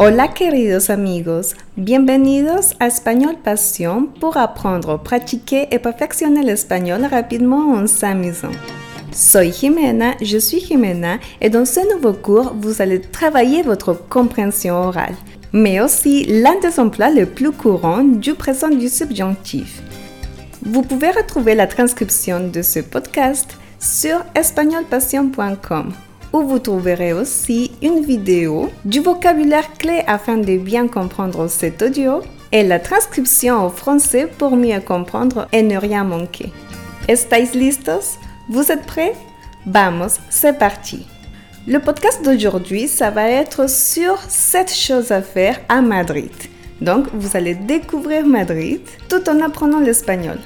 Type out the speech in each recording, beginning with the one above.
Hola queridos amigos, bienvenidos a Espagnol Passion pour apprendre, pratiquer et perfectionner l'espagnol rapidement en s'amusant. Soy Jimena, je suis Jimena et dans ce nouveau cours, vous allez travailler votre compréhension orale, mais aussi l'un des emplois les plus courants du présent du subjonctif. Vous pouvez retrouver la transcription de ce podcast sur espagnolpassion.com où vous trouverez aussi une vidéo du vocabulaire clé afin de bien comprendre cet audio et la transcription en français pour mieux comprendre et ne rien manquer. ¿Estáis listos? Vous êtes prêts? Vamos, c'est parti. Le podcast d'aujourd'hui, ça va être sur 7 choses à faire à Madrid. Donc, vous allez découvrir Madrid tout en apprenant l'espagnol.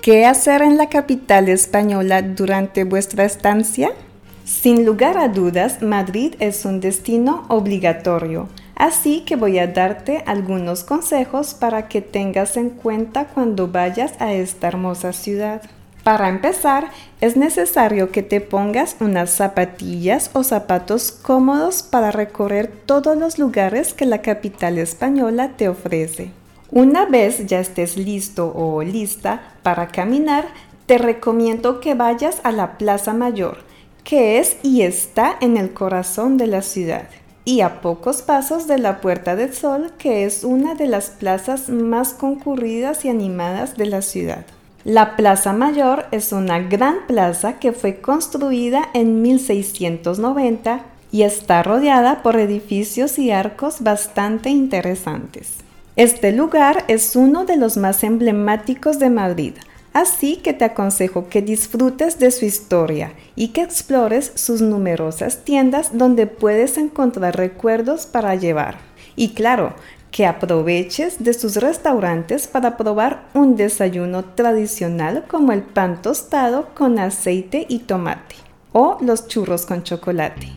¿Qué hacer en la capital española durante vuestra estancia? Sin lugar a dudas, Madrid es un destino obligatorio, así que voy a darte algunos consejos para que tengas en cuenta cuando vayas a esta hermosa ciudad. Para empezar, es necesario que te pongas unas zapatillas o zapatos cómodos para recorrer todos los lugares que la capital española te ofrece. Una vez ya estés listo o lista para caminar, te recomiendo que vayas a la Plaza Mayor, que es y está en el corazón de la ciudad, y a pocos pasos de la Puerta del Sol, que es una de las plazas más concurridas y animadas de la ciudad. La Plaza Mayor es una gran plaza que fue construida en 1690 y está rodeada por edificios y arcos bastante interesantes. Este lugar es uno de los más emblemáticos de Madrid, Así que te aconsejo que disfrutes de su historia y que explores sus numerosas tiendas donde puedes encontrar recuerdos para llevar. Y claro, que aproveches de sus restaurantes para probar un desayuno tradicional como el pan tostado con aceite y tomate o los churros con chocolate.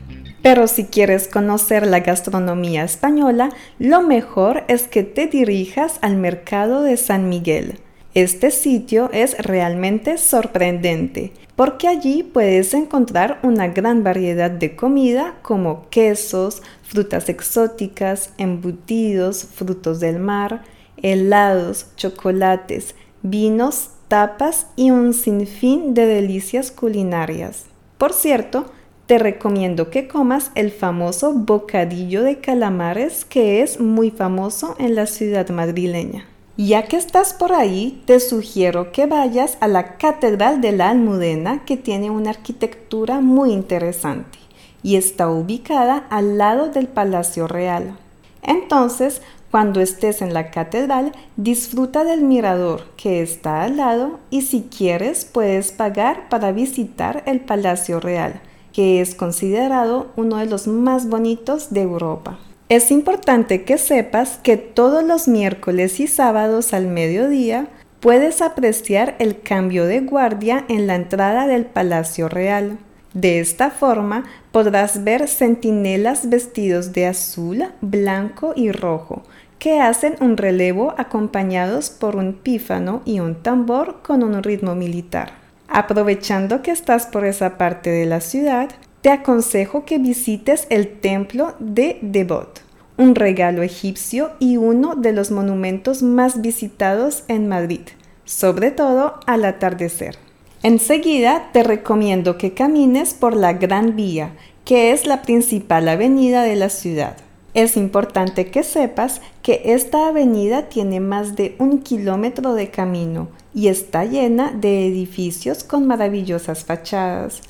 Pero si quieres conocer la gastronomía española, lo mejor es que te dirijas al mercado de San Miguel este sitio es realmente sorprendente porque allí puedes encontrar una gran variedad de comida como quesos, frutas exóticas, embutidos, frutos del mar, helados, chocolates, vinos, tapas y un sinfín de delicias culinarias. Por cierto, te recomiendo que comas el famoso bocadillo de calamares que es muy famoso en la ciudad madrileña. Ya que estás por ahí, te sugiero que vayas a la Catedral de la Almudena, que tiene una arquitectura muy interesante y está ubicada al lado del Palacio Real. Entonces, cuando estés en la catedral, disfruta del mirador que está al lado y si quieres puedes pagar para visitar el Palacio Real, que es considerado uno de los más bonitos de Europa. Es importante que sepas que todos los miércoles y sábados al mediodía puedes apreciar el cambio de guardia en la entrada del Palacio Real. De esta forma podrás ver centinelas vestidos de azul, blanco y rojo, que hacen un relevo acompañados por un pífano y un tambor con un ritmo militar. Aprovechando que estás por esa parte de la ciudad, te aconsejo que visites el templo de Devot, un regalo egipcio y uno de los monumentos más visitados en Madrid, sobre todo al atardecer. Enseguida te recomiendo que camines por la Gran Vía, que es la principal avenida de la ciudad. Es importante que sepas que esta avenida tiene más de un kilómetro de camino y está llena de edificios con maravillosas fachadas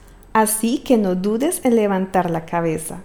así que no dudes en levantar la cabeza.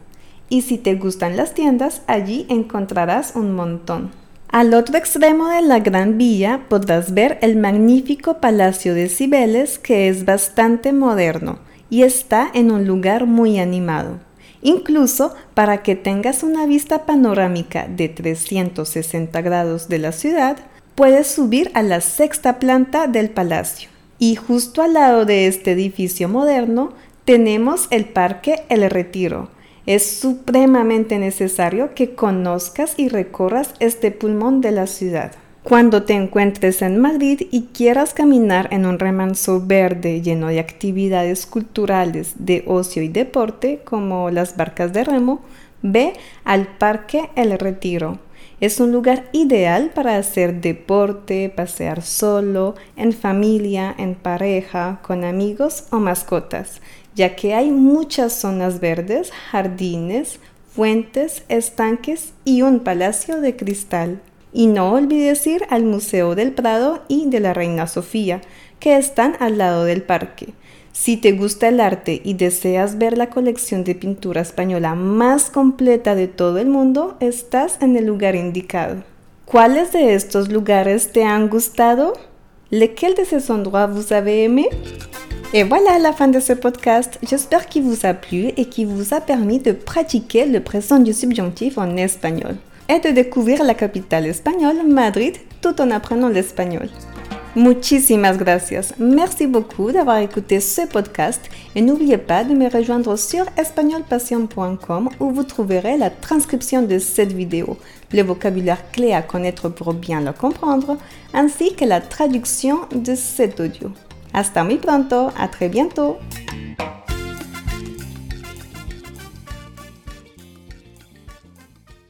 Y si te gustan las tiendas, allí encontrarás un montón. Al otro extremo de la Gran Vía podrás ver el magnífico Palacio de Cibeles que es bastante moderno y está en un lugar muy animado. Incluso para que tengas una vista panorámica de 360 grados de la ciudad, puedes subir a la sexta planta del palacio. Y justo al lado de este edificio moderno tenemos el Parque El Retiro. Es supremamente necesario que conozcas y recorras este pulmón de la ciudad. Cuando te encuentres en Madrid y quieras caminar en un remanso verde lleno de actividades culturales de ocio y deporte como las barcas de remo, ve al Parque El Retiro. Es un lugar ideal para hacer deporte, pasear solo, en familia, en pareja, con amigos o mascotas, ya que hay muchas zonas verdes, jardines, fuentes, estanques y un palacio de cristal. Y no olvides ir al Museo del Prado y de la Reina Sofía, que están al lado del parque. Si te gusta el arte y deseas ver la colección de pintura española más completa de todo el mundo, estás en el lugar indicado. ¿Cuáles de estos lugares te han gustado? Lequel de ces endroits vous avez aimé? Et voilà la fin de ce podcast. J'espère qu'il vous a plu et qu'il vous a permis de pratiquer le présent du subjonctif en espagnol et de découvrir la capitale espagnole, Madrid, tout en apprenant l'espagnol. Muchísimas gracias. Merci beaucoup d'avoir écouté ce podcast et n'oubliez pas de me rejoindre sur espagnolpassion.com où vous trouverez la transcription de cette vidéo, le vocabulaire clé à connaître pour bien le comprendre, ainsi que la traduction de cet audio. Hasta muy pronto, a très bientôt.